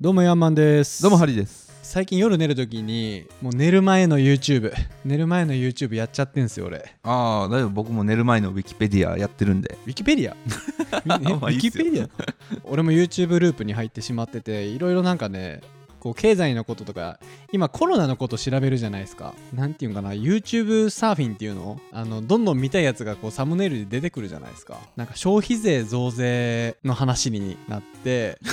どうもヤンマンです。どうもハリーです。最近夜寝るときにもう寝る前の YouTube 寝る前の YouTube やっちゃってんすよ俺。ああだいぶ僕も寝る前のウィキペディアやってるんで。ウィキペディア？えウィキペディア？俺も YouTube ループに入ってしまってていろいろなんかねこう経済のこととか今コロナのこと調べるじゃないですか。なんていうんかな YouTube サーフィンっていうの？あのどんどん見たいやつがこうサムネイルで出てくるじゃないですか。なんか消費税増税の話になって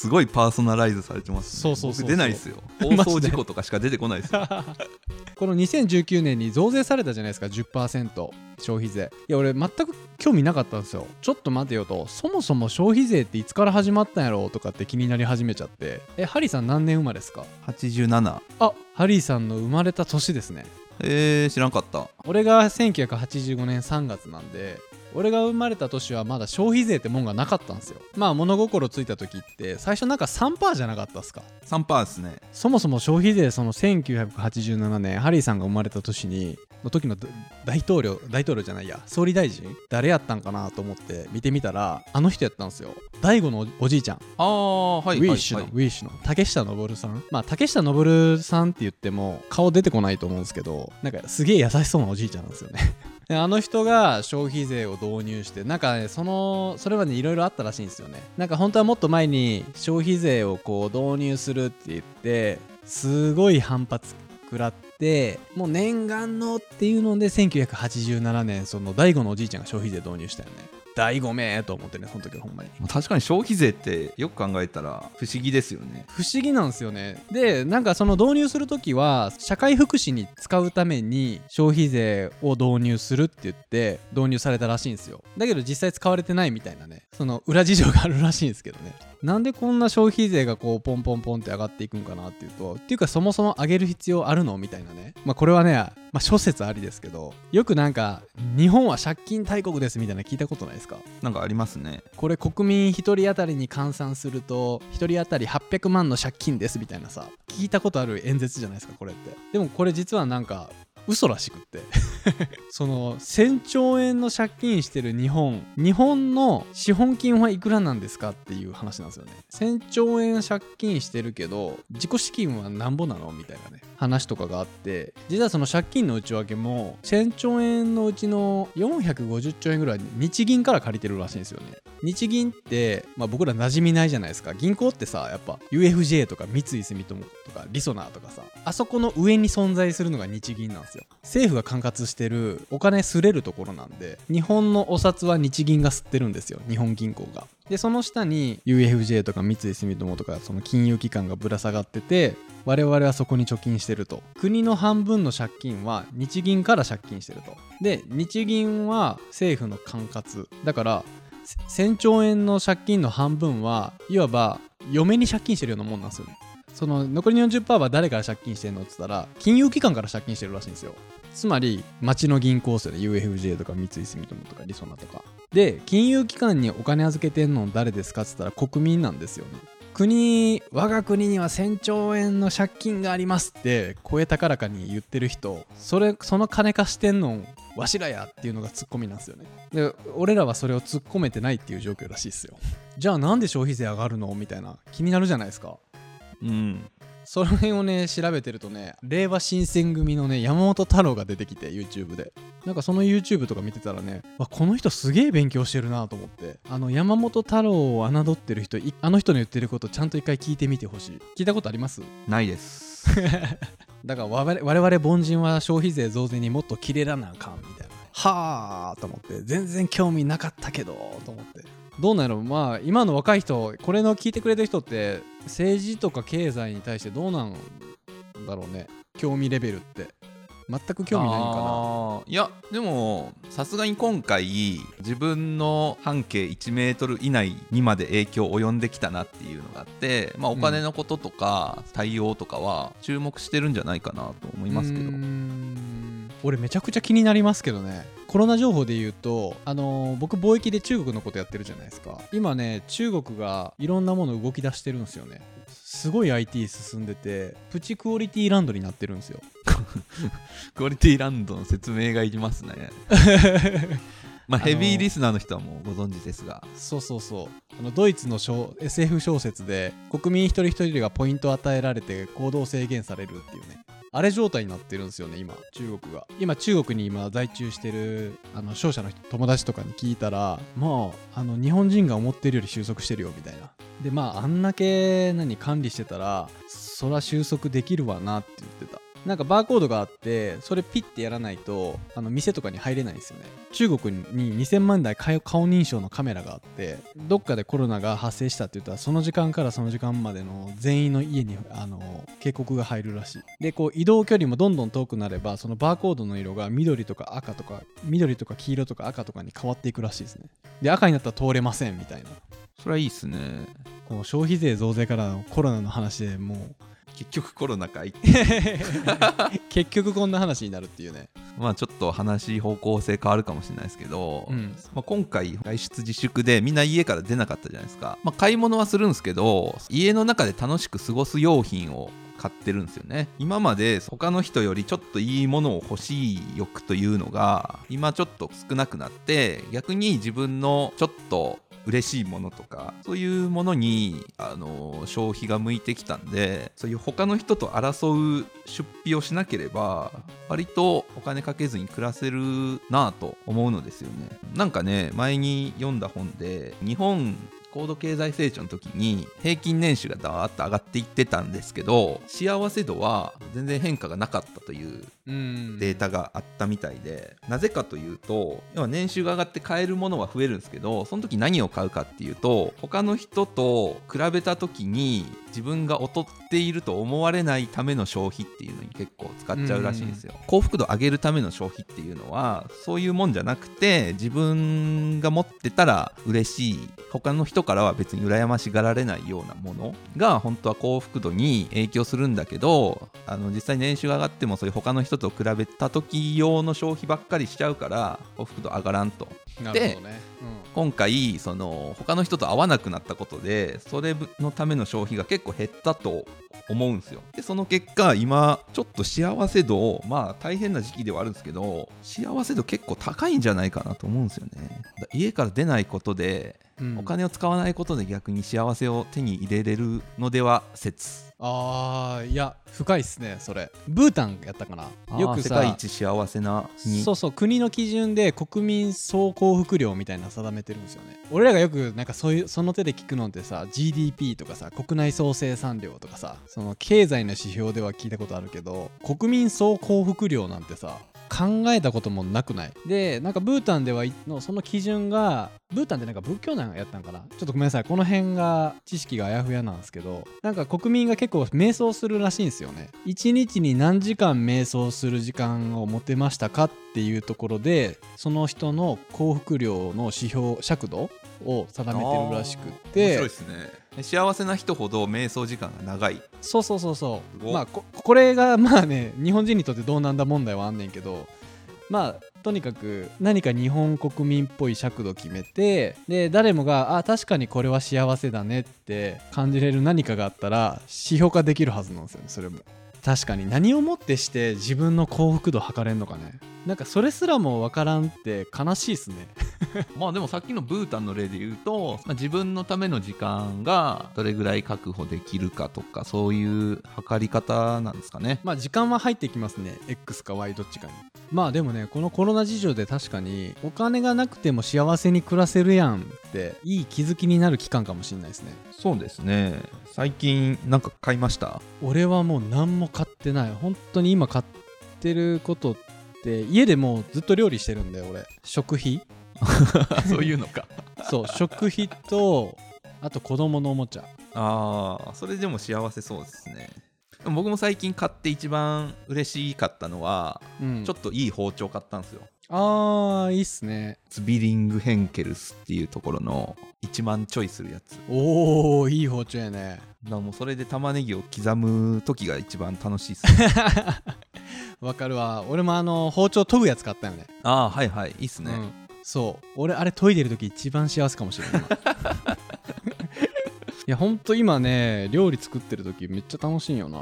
すごいパーソナライズされてます、ね、そうそうそう出ないですよ。放送事故とかしか出てこないですよ。この2019年に増税されたじゃないですか10%消費税。いや俺全く興味なかったんですよ。ちょっと待てよと。そもそも消費税っていつから始まったんやろうとかって気になり始めちゃって。えハリーさん何年生まれですか？87あハリーさんの生まれた年ですね。えー、知らんかった。俺が1985年3月なんで俺が生まれた年はまだ消費税ってもんがなかったんですよ。まあ物心ついた時って最初なんか3%じゃなかったっすか？3%ですね。そもそも消費税その1987年ハリーさんが生まれた年にの時のだ大統領大統領じゃないや総理大臣誰やったんかなと思って見てみたらあの人やったんですよ。大悟のおおじいちゃん、ああはいウィッシュの、ウィッシュの竹下登さん。まあ竹下登さんって言っても顔出てこないと思うんですけどなんかすげえ優しそうなおじいちゃんなんですよねであの人が消費税を導入してなんかねそのそれはねいろいろあったらしいんですよね。なんか本当はもっと前に消費税をこう導入するって言ってすごい反発食らってもう念願のっていうので1987年その大悟のおじいちゃんが消費税導入したよね。大悟めーと思ってねその時はほんまに。確かに消費税ってよく考えたら不思議ですよね。不思議なんですよね。でなんかその導入する時は社会福祉に使うために消費税を導入するって言って導入されたらしいんですよ。だけど実際使われてないみたいなね。その裏事情があるらしいんですけどね。なんでこんな消費税がこうポンポンポンって上がっていくんかなっていうとっていうかそもそも上げる必要あるのみたいなね。まあこれはねまあ諸説ありですけどよくなんか日本は借金大国ですみたいな聞いたことないですか？なんかありますね。これ国民1人当たりに換算すると1人当たり800万の借金ですみたいなさ聞いたことある演説じゃないですかこれって。でもこれ実はなんか嘘らしくって。その1000兆円の借金してる日本日本の資本金はいくらなんですかっていう話なんですよね。1000兆円借金してるけど自己資金はなんぼなのみたいなね話とかがあって。実はその借金の内訳も1000兆円のうちの450兆円ぐらい日銀から借りてるらしいんですよね。日銀って、まあ、僕ら馴染みないじゃないですか。銀行ってさやっぱ UFJ とか三井住友とかリソナーとかさあそこの上に存在するのが日銀なんですよ。政府が管轄してるお金すれるところなんで日本のお札は日銀が吸ってるんですよ。日本銀行が。でその下に UFJ とか三井住友とかその金融機関がぶら下がってて我々はそこに貯金してると。国の半分の借金は日銀から借金してると。で日銀は政府の管轄。だから1000兆円の借金の半分はいわば嫁に借金してるようなもんなんですよね。その残りの40%は誰から借金してるのって言ったら金融機関から借金してるらしいんですよ。つまり町の銀行ですよね UFJ とか三井住友とかりそなとか。で金融機関にお金預けてんの誰ですかって言ったら国民なんですよね。国我が国には1000兆円の借金がありますって声高らかに言ってる人それその金貸してんのわしらやっていうのがツッコミなんですよね。で俺らはそれを突っ込めてないっていう状況らしいですよ。じゃあなんで消費税上がるのみたいな気になるじゃないですか。うん。その辺をね調べてるとね令和新選組のね山本太郎が出てきて YouTube で。なんかその YouTube とか見てたらねわこの人すげえ勉強してるなと思って。あの山本太郎を侮ってる人いあの人の言ってることちゃんと一回聞いてみてほしい。聞いたことあります？ないです。だから我々我々凡人は消費税増税にもっとキレらなあかんみたいなはあと思って全然興味なかったけどと思って。どうなんやろまあ今の若い人これの聞いてくれてる人って政治とか経済に対してどうなんだろうね。興味レベルって。全く興味ないんかな。いやでもさすがに今回自分の半径1メートル以内にまで影響及んできたなっていうのがあって、まあ、お金のこととか対応とかは注目してるんじゃないかなと思いますけど。うーん俺めちゃくちゃ気になりますけどね。コロナ情報で言うとあのー僕貿易で中国のことやってるじゃないですか。今ね中国がいろんなもの動き出してるんですよね。すごい IT 進んでてプチクオリティランドになってるんですよ。クオリティランドの説明がいりますね。まあヘビーリスナーの人はもうご存知ですが。そうそうそう。あのドイツの小 SF 小説で国民一人一人がポイントを与えられて行動制限されるっていうねあれ状態になってるんですよね今中国が。今中国に今在中してるあの商社の友達とかに聞いたらもうあの日本人が思ってるより収束してるよみたいな。でまああんだけ何管理してたらそら収束できるわなって言ってた。なんかバーコードがあってそれピッてやらないとあの店とかに入れないんですよね。中国に2000万台顔顔認証のカメラがあってどっかでコロナが発生したって言ったらその時間からその時間までの全員の家にあの警告が入るらしい。でこう移動距離もどんどん遠くなればそのバーコードの色が緑とか赤とか緑とか黄色とか赤とかに変わっていくらしいですね。で赤になったら通れませんみたいな。それはいいっすね。この消費税増税からのコロナの話でもう結局コロナかい 結局こんな話になるっていうね。まあちょっと話方向性変わるかもしれないですけど、うん。まあ、今回外出自粛でみんな家から出なかったじゃないですか、まあ、買い物はするんですけど家の中で楽しく過ごす用品を買ってるんですよね。今まで他の人よりちょっといいものを欲しい欲というのが今ちょっと少なくなって逆に自分のちょっと嬉しいものとかそういうものにあの消費が向いてきたんでそういう他の人と争う出費をしなければ割とお金かけずに暮らせるなぁと思うのですよね。なんかね前に読んだ本で日本高度経済成長の時に平均年収がダーッと上がっていってたんですけど幸せ度は全然変化がなかったというデータがあったみたいで、なぜかというと要は年収が上がって買えるものは増えるんですけどその時何を買うかっていうと他の人と比べた時に自分が劣っていると思われないための消費っていうのに結構使っちゃうらしいんですよ、幸福度上げるための消費っていうのはそういうもんじゃなくて自分が持ってたら嬉しい。他の人からは別に羨ましがられないようなものが本当は幸福度に影響するんだけどあの実際年収が上がってもそういう他の人と比べた時用の消費ばっかりしちゃうから幸福度上がらんと。なるほどね、今回その他の人と会わなくなったことでそれのための消費が結構減ったと思うんですよ。でその結果今ちょっと幸せ度まあ大変な時期ではあるんですけど幸せ度結構高いんじゃないかなと思うんですよね。だ家から出ないことでお金を使わないことで逆に幸せを手に入れれるのでは説。あーいや深いっすねそれ。ブータンやったかな？よくさ世界一幸せな国。そうそう国の基準で国民総幸福量みたいなの定めてるんですよね。俺らがよくなんかそういうその手で聞くのってさ GDP とかさ国内総生産量とかさその経済の指標では聞いたことあるけど国民総幸福量なんてさ考えたこともなくない？でなんかブータンではいのその基準がブータンってなんか仏教なんやったんかな？ちょっとごめんなさい。この辺が知識があやふやなんですけどなんか国民が結構瞑想するらしいんですよね。一日に何時間瞑想する時間を持てましたかっていうところでその人の幸福量の指標尺度を定めてるらしくっ面て白いですね。幸せな人ほど瞑想時間が長い。そうそうそうそう。まあここれがまあね日本人にとってどうなんだ問題はあんねんけどまあとにかく何か日本国民っぽい尺度決めてで誰もがあ確かにこれは幸せだねって感じれる何かがあったら指標化できるはずなんですよねそれも。確かに。何をもってして自分の幸福度測れんのかね。なんかそれすらも分からんって悲しいっすね。まあでもさっきのブータンの例で言うと、まあ、自分のための時間がどれぐらい確保できるかとかそういう測り方なんですかね。まあ時間は入ってきますね。X か Y どっちかに。まあでもねこのコロナ事情で確かにお金がなくても幸せに暮らせるやんっていい気づきになる期間かもしれないですね。そうですね。最近なんか買いました？俺はもう何も買ってない。本当に今買ってることって家でもうずっと料理してるんで俺。食費。そういうのか。そう食費とあと子供のおもちゃ。ああそれでも幸せそうですね。でも僕も最近買って一番嬉しかったのは、うん。ちょっといい包丁買ったんですよあーいいっすね。ツビリングヘンケルスっていうところの1万ちょいするやつ。おーいい包丁やね。だからもうそれで玉ねぎを刻む時が一番楽しいっす。ね わかるわ。俺もあの包丁研ぐやつ買ったよね。ああはいはいいいっすね、うん、そう。俺あれ研いでる時一番幸せかもしれな。い 今いやほんと今ね料理作ってる時めっちゃ楽しいんよな。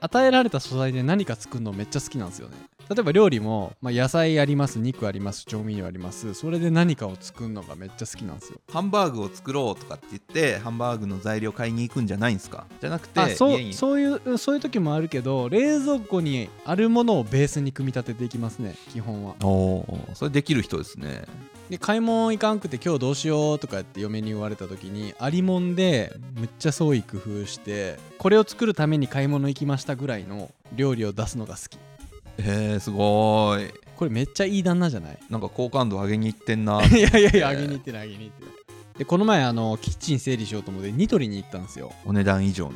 与えられた素材で何か作るのめっちゃ好きなんですよね例えば料理も、まあ、野菜あります肉あります調味料あります。それで何かを作るのがめっちゃ好きなんですよ。ハンバーグを作ろうとかって言ってハンバーグの材料買いに行くんじゃないんですか？じゃなくてあそうそういうそういう時もあるけど冷蔵庫にあるものをベースに組み立てていきますね基本は。おーそれできる人ですね。で買い物行かんくて今日どうしようとかって嫁に言われた時にありもんでむっちゃ創意工夫してこれを作るために買い物行きましたぐらいの料理を出すのが好きへえすごーい。これめっちゃいい旦那じゃない？なんか好感度上げに行ってんな いやいやいや、あげに行ってない、あげに行ってない。で、この前、あの、キッチン整理しようと思って、ニトリに行ったんですよ。お値段以上の。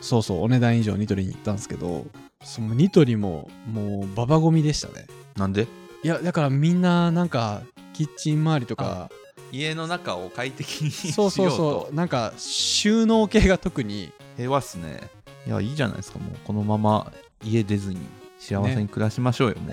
そうそう、お値段以上ニトリに行ったんですけど、そのニトリも、もう、ババゴミでしたね。なんで？いや、だからみんな、なんか、キッチン周りとか、家の中を快適にしよそううそうとそう、なんか、収納系が特に、平和っすね。いやいいじゃないですかもう。このまま家出ずに幸せに暮らしましょうよ、も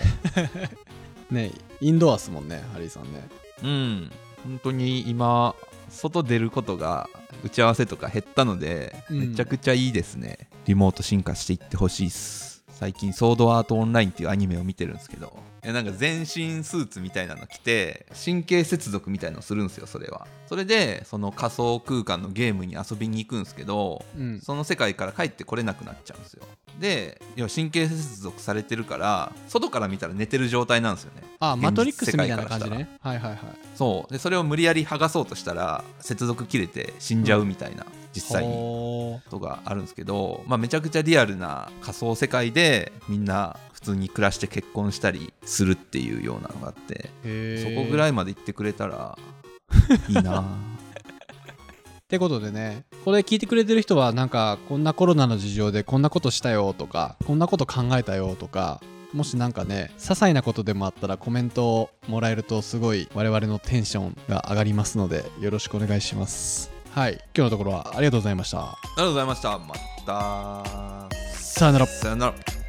ね、インドアっすもんね、ハリーさんね。ううん。本当に今外出ることが打ち合わせとか減ったので、うん。めちゃくちゃいいですね。リモート進化していってほしいっす。最近「ソードアートオンライン」っていうアニメを見てるんですけど。なんか全身スーツみたいなの着て神経接続みたいのをするんですよそれは。それでその仮想空間のゲームに遊びに行くんですけどうん。その世界から帰ってこれなくなっちゃうんですよで要は神経接続されてるから外から見たら寝てる状態なんですよね。あ、現実マトリックスみたいな感じね。はいはいはい。そう。でそれを無理やり剥がそうとしたら接続切れて死んじゃうみたいな、実際に。とがあるんですけど、まあ、めちゃくちゃリアルな仮想世界でみんな普通に暮らして結婚したりするっていうようなのがあってそこぐらいまで行ってくれたらいいな ってことでねこれ聞いてくれてる人はなんかこんなコロナの事情でこんなことしたよとかこんなこと考えたよとかもしなんかね些細なことでもあったらコメントをもらえるとすごい我々のテンションが上がりますのでよろしくお願いします。はい今日のところはありがとうございました。ありがとうございました。また。さよなら。さよなら